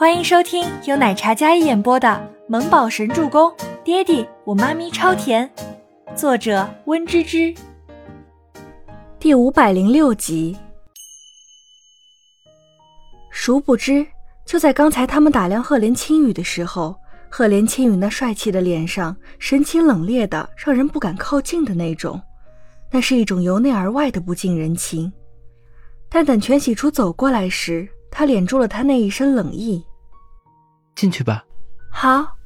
欢迎收听由奶茶嘉一演播的《萌宝神助攻》，爹地我妈咪超甜，作者温芝芝。第五百零六集。殊不知，就在刚才他们打量赫连青羽的时候，赫连青羽那帅气的脸上神情冷冽的，让人不敢靠近的那种，那是一种由内而外的不近人情。但等全喜初走过来时，他敛住了他那一身冷意。进去吧。好。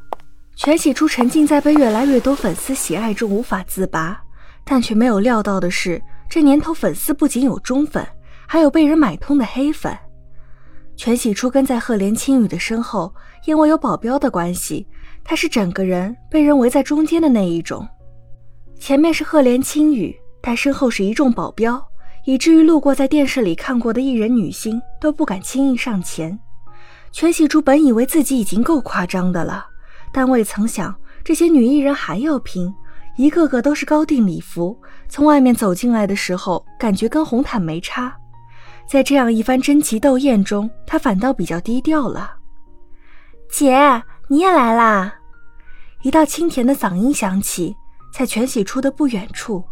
全喜初沉浸在被越来越多粉丝喜爱中无法自拔，但却没有料到的是，这年头粉丝不仅有忠粉，还有被人买通的黑粉。全喜初跟在赫连青羽的身后，因为有保镖的关系，他是整个人被人围在中间的那一种。前面是赫连青羽，但身后是一众保镖。以至于路过在电视里看过的艺人女星都不敢轻易上前。全喜珠本以为自己已经够夸张的了，但未曾想这些女艺人还要拼，一个个都是高定礼服，从外面走进来的时候，感觉跟红毯没差。在这样一番争奇斗艳中，她反倒比较低调了。姐，你也来啦！一道清甜的嗓音响起，在全喜初的不远处。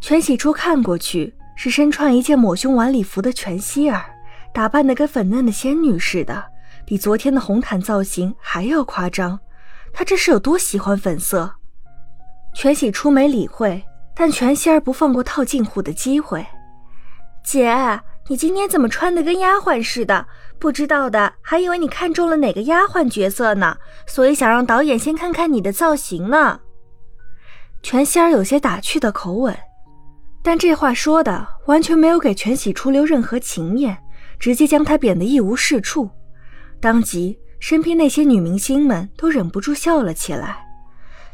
全喜初看过去。是身穿一件抹胸晚礼服的全希儿，打扮的跟粉嫩的仙女似的，比昨天的红毯造型还要夸张。她这是有多喜欢粉色？全喜初没理会，但全仙儿不放过套近乎的机会。姐，你今天怎么穿的跟丫鬟似的？不知道的还以为你看中了哪个丫鬟角色呢，所以想让导演先看看你的造型呢。全仙儿有些打趣的口吻。但这话说的完全没有给全喜初留任何情面，直接将他贬得一无是处。当即，身边那些女明星们都忍不住笑了起来。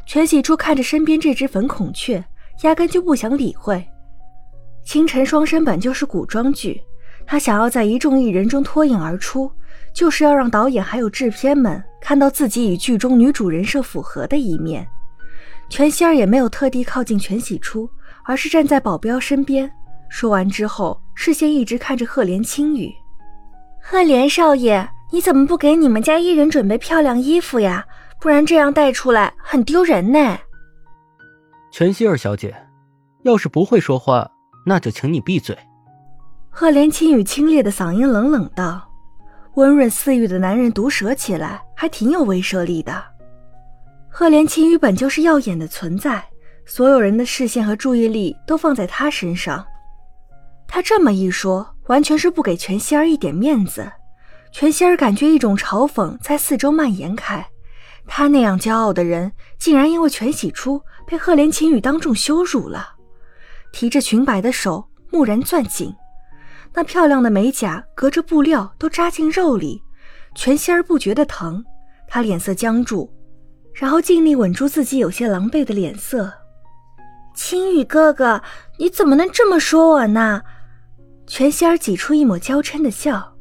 全喜初看着身边这只粉孔雀，压根就不想理会。《清晨双生》本就是古装剧，他想要在一众艺人中脱颖而出，就是要让导演还有制片们看到自己与剧中女主人设符合的一面。全希儿也没有特地靠近全喜初。而是站在保镖身边，说完之后，视线一直看着赫连青羽。赫连少爷，你怎么不给你们家艺人准备漂亮衣服呀？不然这样带出来很丢人呢。全希儿小姐，要是不会说话，那就请你闭嘴。赫连青羽清冽的嗓音冷冷道，温润似玉的男人毒舌起来还挺有威慑力的。赫连青羽本就是耀眼的存在。所有人的视线和注意力都放在他身上，他这么一说，完全是不给全希儿一点面子。全希儿感觉一种嘲讽在四周蔓延开，他那样骄傲的人，竟然因为全喜初被赫连青羽当众羞辱了。提着裙摆的手蓦然攥紧，那漂亮的美甲隔着布料都扎进肉里，全希儿不觉得疼，她脸色僵住，然后尽力稳住自己有些狼狈的脸色。青羽哥哥，你怎么能这么说我呢？全希儿挤出一抹娇嗔的笑，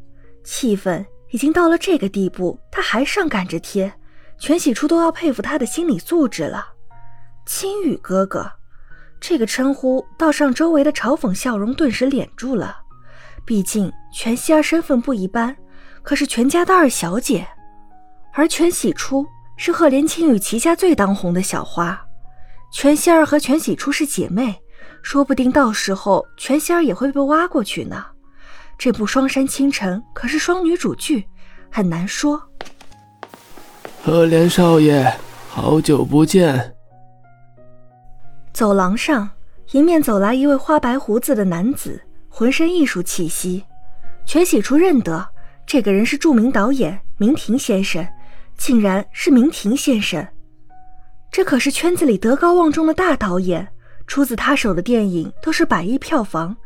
气氛已经到了这个地步，他还上赶着贴，全喜初都要佩服他的心理素质了。青羽哥哥，这个称呼倒让周围的嘲讽笑容顿时敛住了。毕竟全希儿身份不一般，可是全家的二小姐，而全喜初是赫连青羽旗下最当红的小花。全希儿和全喜初是姐妹，说不定到时候全仙儿也会被挖过去呢。这部《双山清晨》可是双女主剧，很难说。赫连少爷，好久不见。走廊上，迎面走来一位花白胡子的男子，浑身艺术气息。全喜初认得，这个人是著名导演明庭先生，竟然是明庭先生。这可是圈子里德高望重的大导演，出自他手的电影都是百亿票房，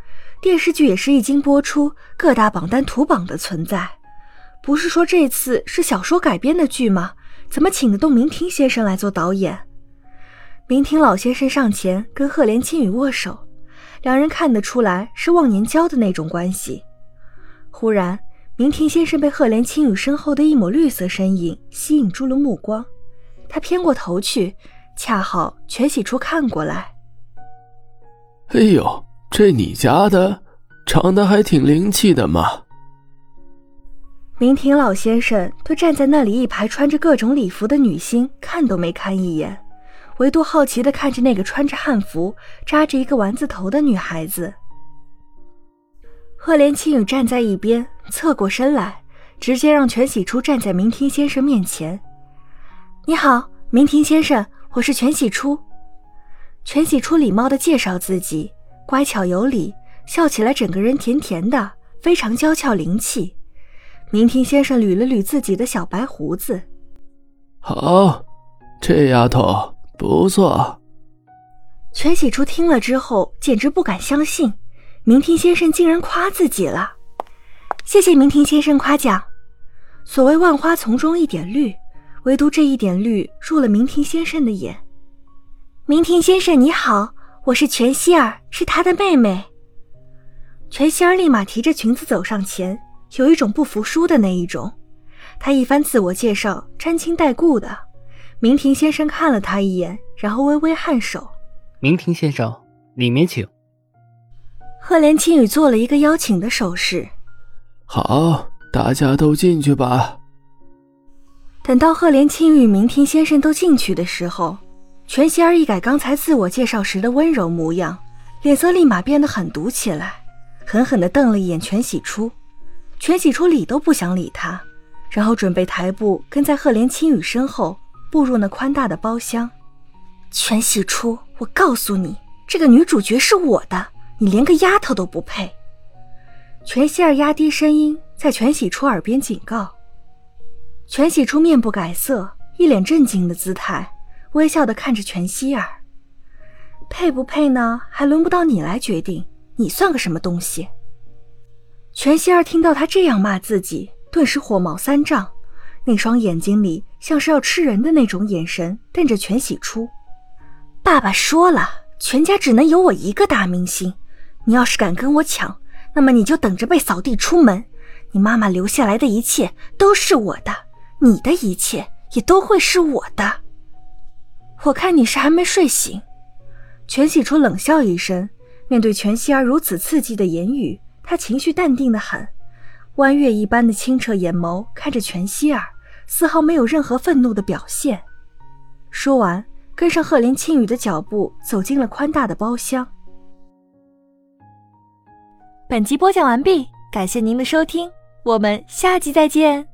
电视剧也是一经播出各大榜单图榜的存在。不是说这次是小说改编的剧吗？怎么请得动明庭先生来做导演？明庭老先生上前跟赫连青羽握手，两人看得出来是忘年交的那种关系。忽然，明庭先生被赫连青羽身后的一抹绿色身影吸引住了目光。他偏过头去，恰好全喜初看过来。哎呦，这你家的，长得还挺灵气的嘛。明廷老先生对站在那里一排穿着各种礼服的女星看都没看一眼，唯独好奇的看着那个穿着汉服、扎着一个丸子头的女孩子。赫连青雨站在一边，侧过身来，直接让全喜初站在明廷先生面前。你好，明廷先生，我是全喜初。全喜初礼貌地介绍自己，乖巧有礼，笑起来整个人甜甜的，非常娇俏灵气。明庭先生捋了捋自己的小白胡子，好，这丫头不错。全喜初听了之后，简直不敢相信。明庭先生竟然夸自己了，谢谢明庭先生夸奖。所谓万花丛中一点绿，唯独这一点绿入了明庭先生的眼。明庭先生你好，我是全希儿，是他的妹妹。全希儿立马提着裙子走上前，有一种不服输的那一种。她一番自我介绍，沾亲带故的。明庭先生看了她一眼，然后微微颔首。明庭先生，里面请。赫连青羽做了一个邀请的手势。好，大家都进去吧。等到赫连青羽、明庭先生都进去的时候，全希儿一改刚才自我介绍时的温柔模样，脸色立马变得狠毒起来，狠狠地瞪了一眼全喜初。全喜初理都不想理他，然后准备抬步跟在赫连青羽身后步入那宽大的包厢。全喜初，我告诉你，这个女主角是我的。你连个丫头都不配！全希儿压低声音在全喜初耳边警告。全喜初面不改色，一脸震惊的姿态，微笑的看着全希儿。配不配呢？还轮不到你来决定。你算个什么东西？全希儿听到他这样骂自己，顿时火冒三丈，那双眼睛里像是要吃人的那种眼神瞪着全喜初。爸爸说了，全家只能有我一个大明星。你要是敢跟我抢，那么你就等着被扫地出门。你妈妈留下来的一切都是我的，你的一切也都会是我的。我看你是还没睡醒。全喜初冷笑一声，面对全希儿如此刺激的言语，他情绪淡定的很，弯月一般的清澈眼眸看着全希儿，丝毫没有任何愤怒的表现。说完，跟上赫连青羽的脚步，走进了宽大的包厢。本集播讲完毕，感谢您的收听，我们下集再见。